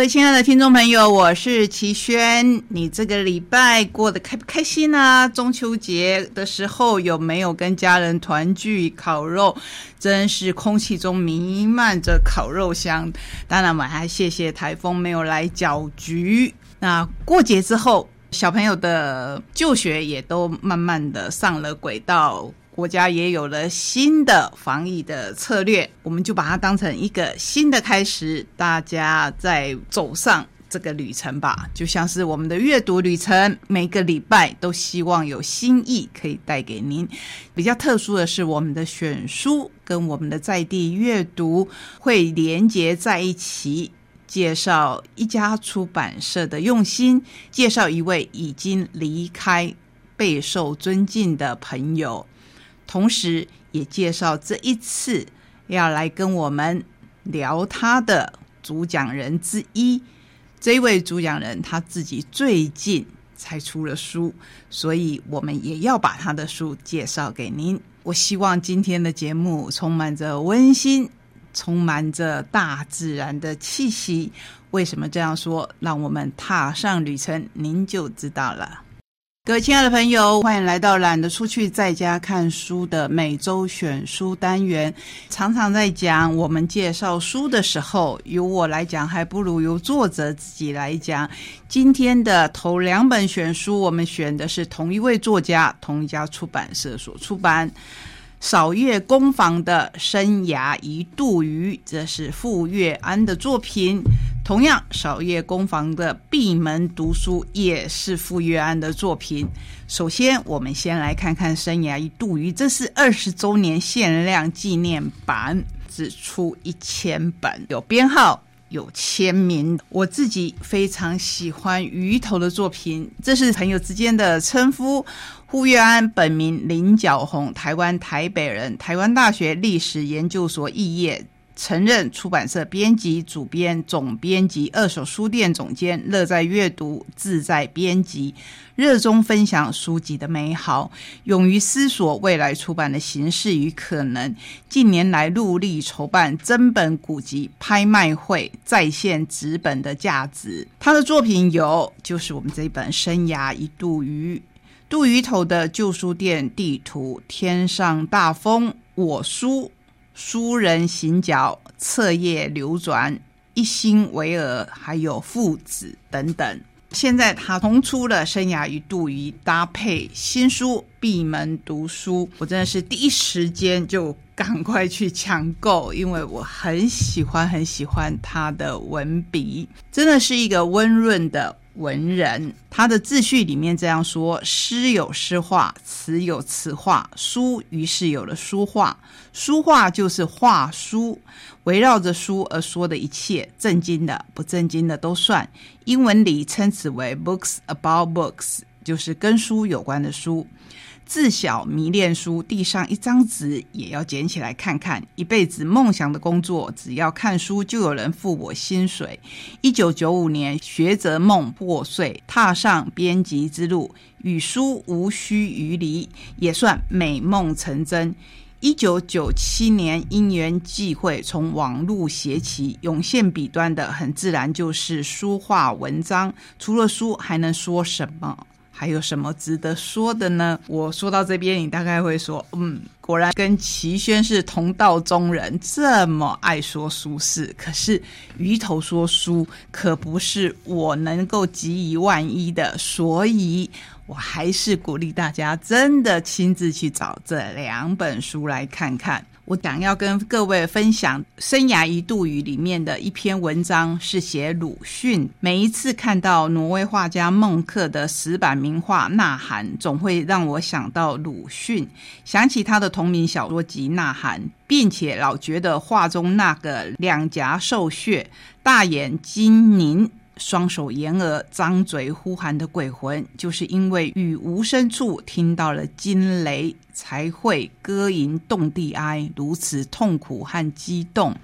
各位亲爱的听众朋友，我是齐轩。你这个礼拜过得开不开心呢？中秋节的时候有没有跟家人团聚烤肉？真是空气中弥漫着烤肉香。当然，我还谢谢台风没有来搅局。那过节之后，小朋友的就学也都慢慢的上了轨道。国家也有了新的防疫的策略，我们就把它当成一个新的开始，大家在走上这个旅程吧。就像是我们的阅读旅程，每个礼拜都希望有新意可以带给您。比较特殊的是，我们的选书跟我们的在地阅读会连接在一起，介绍一家出版社的用心，介绍一位已经离开、备受尊敬的朋友。同时，也介绍这一次要来跟我们聊他的主讲人之一。这位主讲人他自己最近才出了书，所以我们也要把他的书介绍给您。我希望今天的节目充满着温馨，充满着大自然的气息。为什么这样说？让我们踏上旅程，您就知道了。各位亲爱的朋友，欢迎来到懒得出去在家看书的每周选书单元。常常在讲我们介绍书的时候，由我来讲，还不如由作者自己来讲。今天的头两本选书，我们选的是同一位作家、同一家出版社所出版。扫月工坊的生涯一度鱼，这是傅月安的作品。同样，扫月工坊的闭门读书也是傅月安的作品。首先，我们先来看看生涯一度鱼，这是二十周年限量纪念版，只出一千本，有编号。有签名，我自己非常喜欢鱼头的作品，这是朋友之间的称呼。呼月安本名林角红，台湾台北人，台湾大学历史研究所肄业。曾任出版社编辑、主编、总编辑、二手书店总监，乐在阅读，自在编辑，热衷分享书籍的美好，勇于思索未来出版的形式与可能。近年来，陆力筹办真本古籍拍卖会，再现纸本的价值。他的作品有，就是我们这一本《生涯一度鱼》，杜鱼头的旧书店地图，天上大风，我书。书人行脚，册页流转，一心为尔，还有父子等等。现在他重出了《生涯一度鱼》，搭配新书《闭门读书》，我真的是第一时间就赶快去抢购，因为我很喜欢很喜欢他的文笔，真的是一个温润的。文人，他的自序里面这样说：诗有诗画，词有词画，书于是有了书画。书画就是画书，围绕着书而说的一切，正经的、不正经的都算。英文里称此为 books about books，就是跟书有关的书。自小迷恋书，地上一张纸也要捡起来看看。一辈子梦想的工作，只要看书就有人付我薪水。一九九五年，学者梦破碎，踏上编辑之路，与书无需余离，也算美梦成真。一九九七年，因缘际会，从网络写起，涌现笔端的，很自然就是书画文章。除了书，还能说什么？还有什么值得说的呢？我说到这边，你大概会说，嗯，果然跟齐宣是同道中人，这么爱说书事。可是鱼头说书可不是我能够及一万一的，所以我还是鼓励大家真的亲自去找这两本书来看看。我想要跟各位分享《生涯一度语》里面的一篇文章，是写鲁迅。每一次看到挪威画家孟克的石板名画《呐喊》，总会让我想到鲁迅，想起他的同名小说集《呐喊》，并且老觉得画中那个两颊瘦削、大眼睛凝。双手掩耳、张嘴呼喊的鬼魂，就是因为雨无声处听到了惊雷，才会歌吟动地哀，如此痛苦和激动。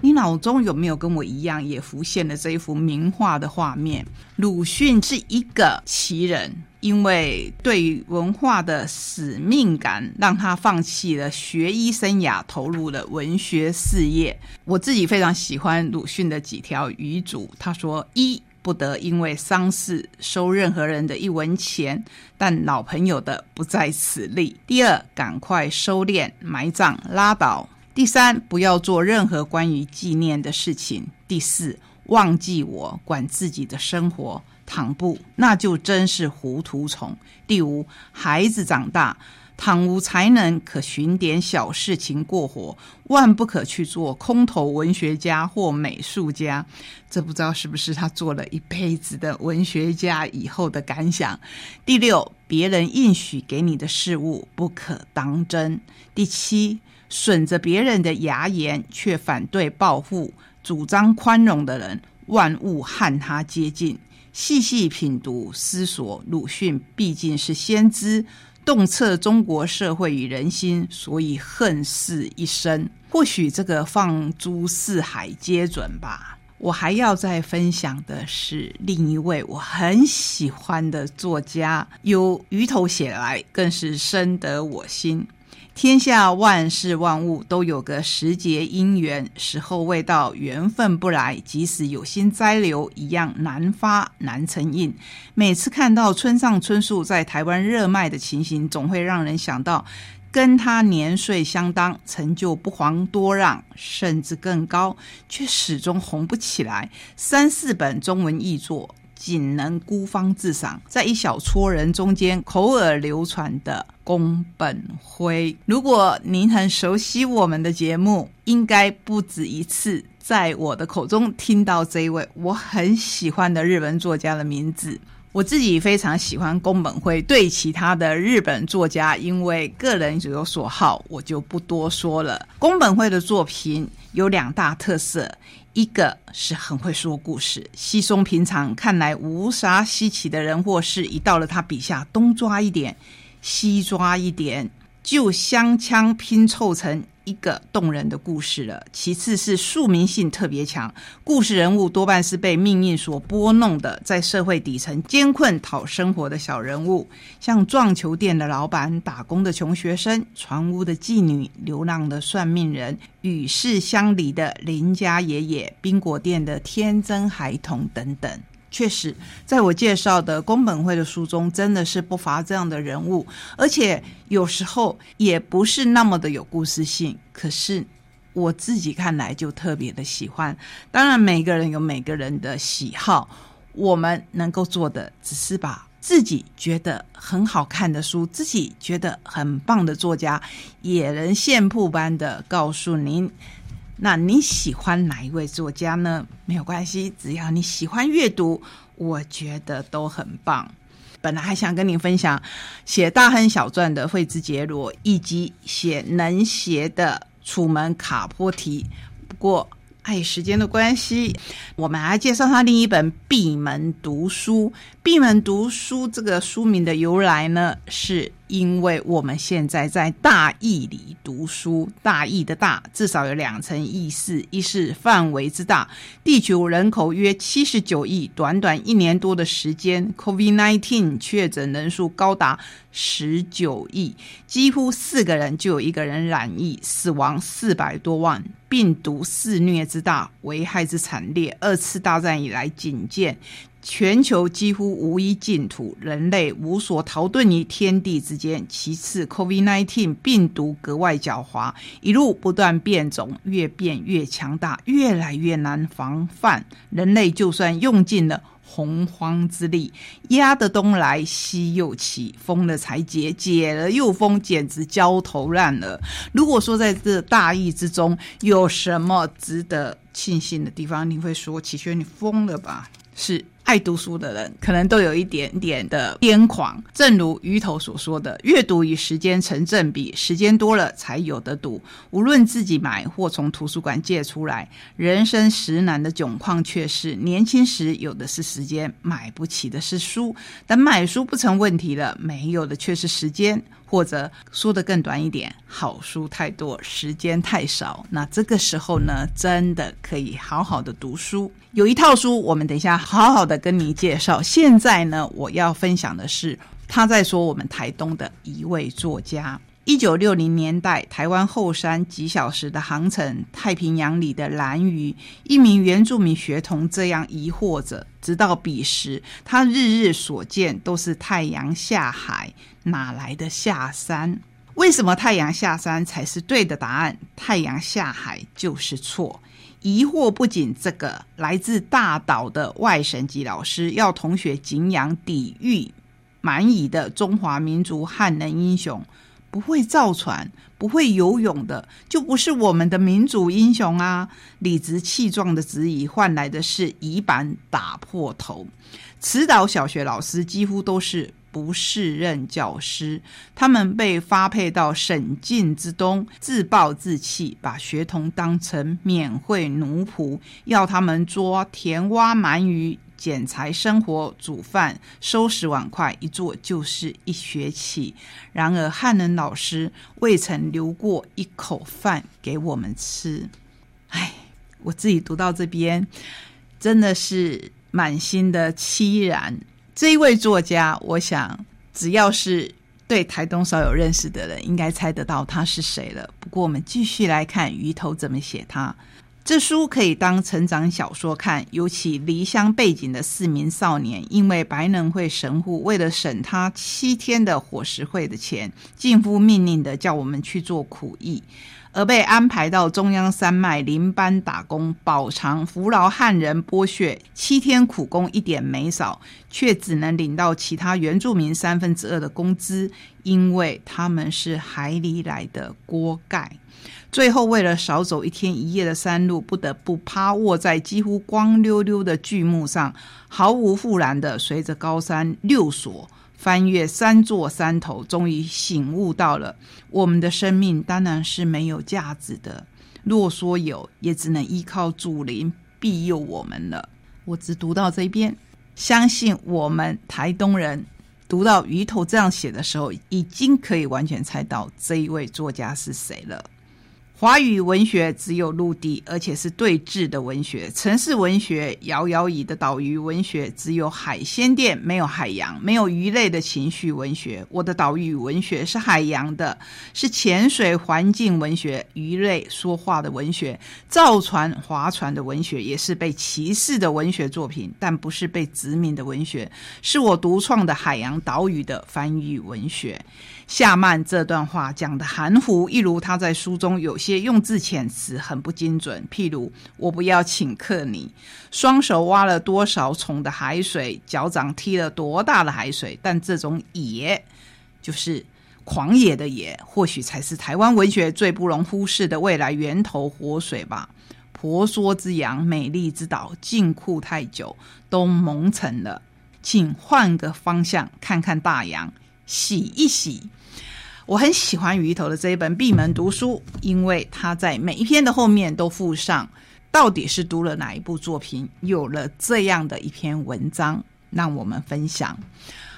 你脑中有没有跟我一样，也浮现了这一幅名画的画面？鲁迅是一个奇人，因为对文化的使命感，让他放弃了学医生涯，投入了文学事业。我自己非常喜欢鲁迅的几条遗嘱，他说：一不得因为丧事收任何人的一文钱，但老朋友的不在此例。第二，赶快收敛埋葬拉倒。第三，不要做任何关于纪念的事情。第四，忘记我，管自己的生活。倘不，那就真是糊涂虫。第五，孩子长大，倘无才能，可寻点小事情过活，万不可去做空头文学家或美术家。这不知道是不是他做了一辈子的文学家以后的感想。第六，别人应许给你的事物，不可当真。第七。损着别人的牙言，却反对报复，主张宽容的人，万物和他接近。细细品读思索，鲁迅毕竟是先知，洞彻中国社会与人心，所以恨世一生。或许这个放诸四海皆准吧。我还要再分享的是另一位我很喜欢的作家，由鱼头写来，更是深得我心。天下万事万物都有个时节因缘，时候未到，缘分不来，即使有心栽留，一样难发难成印。每次看到村上春树在台湾热卖的情形，总会让人想到，跟他年岁相当，成就不遑多让，甚至更高，却始终红不起来。三四本中文译作。仅能孤芳自赏，在一小撮人中间口耳流传的宫本辉。如果您很熟悉我们的节目，应该不止一次在我的口中听到这一位我很喜欢的日本作家的名字。我自己非常喜欢宫本辉，对其他的日本作家，因为个人有所好，我就不多说了。宫本辉的作品有两大特色。一个是很会说故事，稀松平常，看来无啥稀奇的人或事，一到了他笔下，东抓一点，西抓一点，就相枪拼凑成。一个动人的故事了。其次是宿命性特别强，故事人物多半是被命运所拨弄的，在社会底层艰困讨生活的小人物，像撞球店的老板、打工的穷学生、船屋的妓女、流浪的算命人、与世相离的邻家爷爷、冰果店的天真孩童等等。确实，在我介绍的宫本会的书中，真的是不乏这样的人物，而且有时候也不是那么的有故事性。可是我自己看来就特别的喜欢。当然，每个人有每个人的喜好，我们能够做的只是把自己觉得很好看的书，自己觉得很棒的作家，野人线铺般的告诉您。那你喜欢哪一位作家呢？没有关系，只要你喜欢阅读，我觉得都很棒。本来还想跟你分享写《大亨小传》的惠兹杰罗，以及写《能写》的楚门卡波提，不过碍时间的关系，我们来介绍他另一本《闭门读书》。《闭门读书》这个书名的由来呢，是。因为我们现在在大义里读书，大义的大至少有两层意思：一是范围之大，地球人口约七十九亿，短短一年多的时间，COVID-19 确诊人数高达十九亿，几乎四个人就有一个人染疫，死亡四百多万，病毒肆虐之大，危害之惨烈，二次大战以来仅见。全球几乎无一净土，人类无所逃遁于天地之间。其次，COVID-19 病毒格外狡猾，一路不断变种，越变越强大，越来越难防范。人类就算用尽了洪荒之力，压得东来西又起，封了才解，解了又封，简直焦头烂额。如果说在这大疫之中有什么值得庆幸的地方，你会说：“启轩，你疯了吧？”是。爱读书的人可能都有一点点的癫狂，正如鱼头所说的，阅读与时间成正比，时间多了才有的读。无论自己买或从图书馆借出来，人生实难的窘况却是：年轻时有的是时间，买不起的是书。等买书不成问题了，没有的却是时间。或者说的更短一点，好书太多，时间太少。那这个时候呢，真的可以好好的读书。有一套书，我们等一下好好的跟你介绍。现在呢，我要分享的是他在说我们台东的一位作家。一九六零年代，台湾后山几小时的航程，太平洋里的蓝鱼，一名原住民学童这样疑惑着。直到彼时，他日日所见都是太阳下海，哪来的下山？为什么太阳下山才是对的答案？太阳下海就是错。疑惑不仅这个，来自大岛的外省籍老师要同学敬仰抵御蛮夷的中华民族汉人英雄。不会造船、不会游泳的，就不是我们的民主英雄啊！理直气壮的质疑，换来的是乙板打破头。慈岛小学老师几乎都是不适任教师，他们被发配到省境之东，自暴自弃，把学童当成免费奴仆，要他们捉田蛙、鳗鱼。剪裁、生活、煮饭、收拾碗筷，一做就是一学期。然而汉人老师未曾留过一口饭给我们吃。唉，我自己读到这边，真的是满心的凄然。这一位作家，我想只要是对台东少有认识的人，应该猜得到他是谁了。不过我们继续来看鱼头怎么写他。这书可以当成长小说看，尤其离乡背景的四名少年，因为白能会神户为了省他七天的伙食费的钱，近乎命令的叫我们去做苦役，而被安排到中央山脉林班打工，饱尝扶劳汉人剥削，七天苦工一点没少，却只能领到其他原住民三分之二的工资，因为他们是海里来的锅盖。最后，为了少走一天一夜的山路，不得不趴卧在几乎光溜溜的巨木上，毫无复然的随着高山六索翻越三座山头，终于醒悟到了：我们的生命当然是没有价值的，若说有，也只能依靠祖灵庇佑我们了。我只读到这边，相信我们台东人读到鱼头这样写的时候，已经可以完全猜到这一位作家是谁了。华语文学只有陆地，而且是对峙的文学；城市文学遥遥矣的岛屿文学只有海鲜店，没有海洋，没有鱼类的情绪文学。我的岛屿文学是海洋的，是潜水环境文学，鱼类说话的文学，造船划船的文学，也是被歧视的文学作品，但不是被殖民的文学，是我独创的海洋岛屿的翻译文学。夏曼这段话讲的含糊，一如他在书中有些用字遣词很不精准。譬如“我不要请客你”，双手挖了多少重的海水，脚掌踢了多大的海水，但这种“野”就是狂野的“野”，或许才是台湾文学最不容忽视的未来源头活水吧。婆娑之洋，美丽之岛，禁锢太久都蒙尘了，请换个方向看看大洋。洗一洗，我很喜欢鱼头的这一本闭门读书，因为他在每一篇的后面都附上到底是读了哪一部作品，有了这样的一篇文章让我们分享。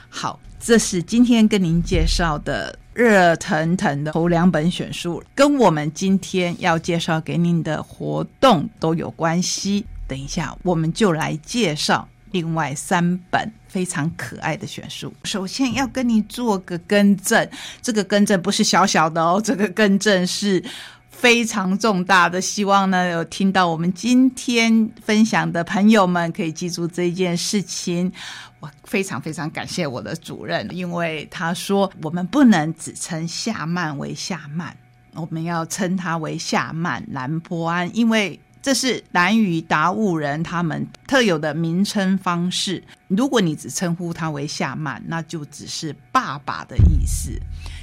好，这是今天跟您介绍的热腾腾的头两本选书，跟我们今天要介绍给您的活动都有关系。等一下，我们就来介绍。另外三本非常可爱的选书，首先要跟你做个更正，这个更正不是小小的哦，这个更正是非常重大的。希望呢有听到我们今天分享的朋友们可以记住这件事情。我非常非常感谢我的主任，因为他说我们不能只称夏曼为夏曼，我们要称他为夏曼兰波安，因为。这是南语达悟人他们特有的名称方式。如果你只称呼他为夏曼，那就只是爸爸的意思。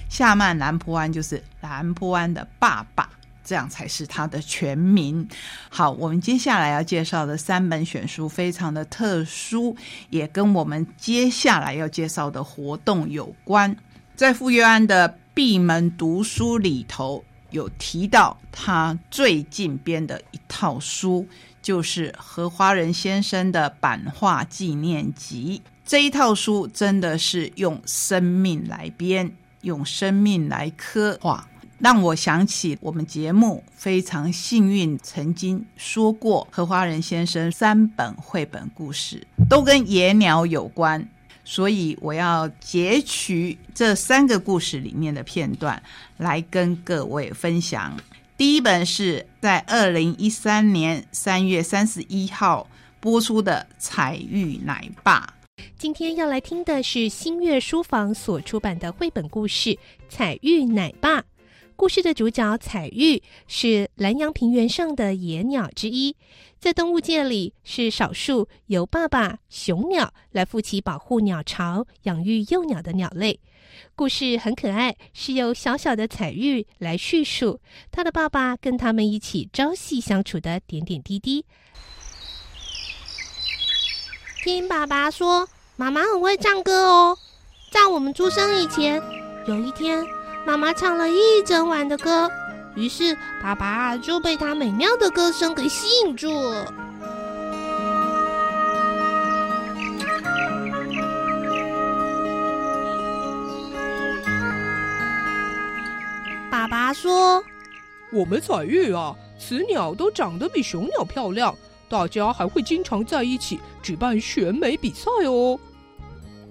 夏曼兰坡安就是兰坡安的爸爸，这样才是他的全名。好，我们接下来要介绍的三本选书非常的特殊，也跟我们接下来要介绍的活动有关。在傅约安的闭门读书里头，有提到他最近编的一套书，就是何花人先生的版画纪念集。这一套书真的是用生命来编，用生命来刻画，让我想起我们节目非常幸运，曾经说过何花人先生三本绘本故事都跟野鸟有关，所以我要截取这三个故事里面的片段来跟各位分享。第一本是在二零一三年三月三十一号播出的《彩玉奶爸》。今天要来听的是新月书房所出版的绘本故事《彩玉奶爸》。故事的主角彩玉是南洋平原上的野鸟之一，在动物界里是少数由爸爸雄鸟来负起保护鸟巢、养育幼鸟的鸟类。故事很可爱，是由小小的彩玉来叙述他的爸爸跟他们一起朝夕相处的点点滴滴。听爸爸说，妈妈很会唱歌哦。在我们出生以前，有一天，妈妈唱了一整晚的歌，于是爸爸就被她美妙的歌声给吸引住了。说：“我们彩玉啊，雌鸟都长得比雄鸟漂亮。”大家还会经常在一起举办选美比赛哦。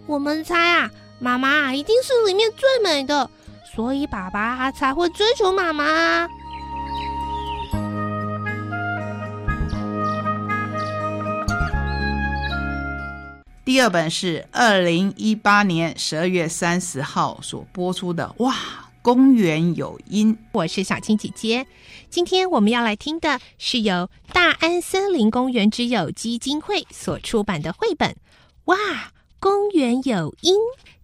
我们猜啊，妈妈一定是里面最美的，所以爸爸才会追求妈妈。第二本是二零一八年十二月三十号所播出的，哇！公园有音，我是小青姐姐。今天我们要来听的是由大安森林公园之友基金会所出版的绘本。哇，公园有音，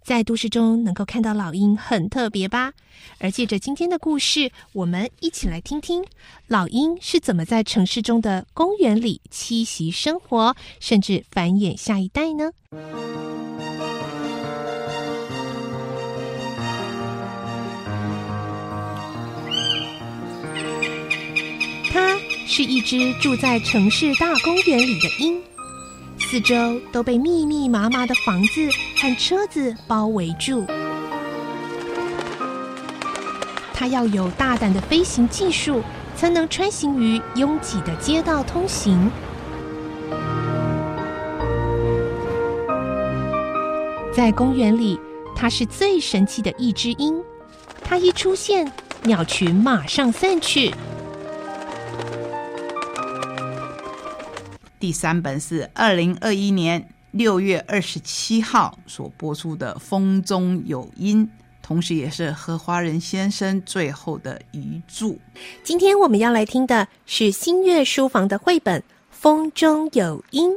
在都市中能够看到老鹰很特别吧？而借着今天的故事，我们一起来听听老鹰是怎么在城市中的公园里栖息生活，甚至繁衍下一代呢？是一只住在城市大公园里的鹰，四周都被密密麻麻的房子和车子包围住。它要有大胆的飞行技术，才能穿行于拥挤的街道通行。在公园里，它是最神气的一只鹰。它一出现，鸟群马上散去。第三本是二零二一年六月二十七号所播出的《风中有音》，同时也是何华仁先生最后的遗著。今天我们要来听的是新月书房的绘本《风中有音》。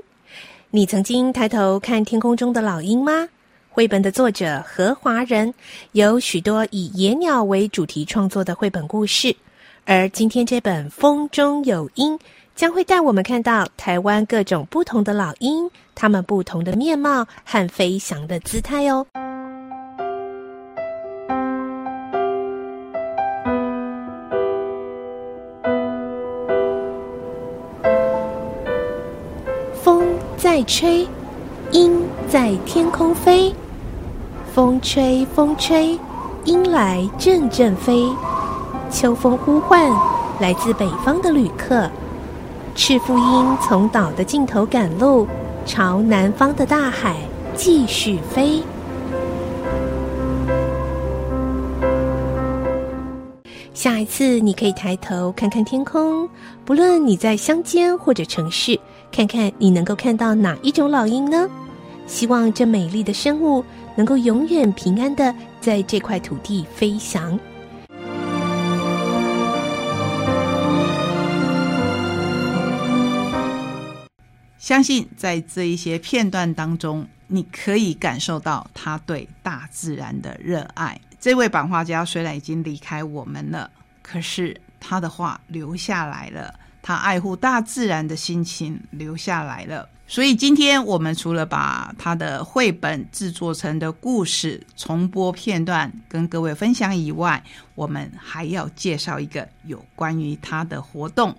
你曾经抬头看天空中的老鹰吗？绘本的作者何华仁有许多以野鸟为主题创作的绘本故事，而今天这本《风中有音》。将会带我们看到台湾各种不同的老鹰，它们不同的面貌和飞翔的姿态哦。风在吹，鹰在天空飞，风吹风吹，鹰来阵阵飞。秋风呼唤来自北方的旅客。赤腹鹰从岛的尽头赶路，朝南方的大海继续飞。下一次你可以抬头看看天空，不论你在乡间或者城市，看看你能够看到哪一种老鹰呢？希望这美丽的生物能够永远平安的在这块土地飞翔。相信在这一些片段当中，你可以感受到他对大自然的热爱。这位版画家虽然已经离开我们了，可是他的话留下来了，他爱护大自然的心情留下来了。所以今天我们除了把他的绘本制作成的故事重播片段跟各位分享以外，我们还要介绍一个有关于他的活动。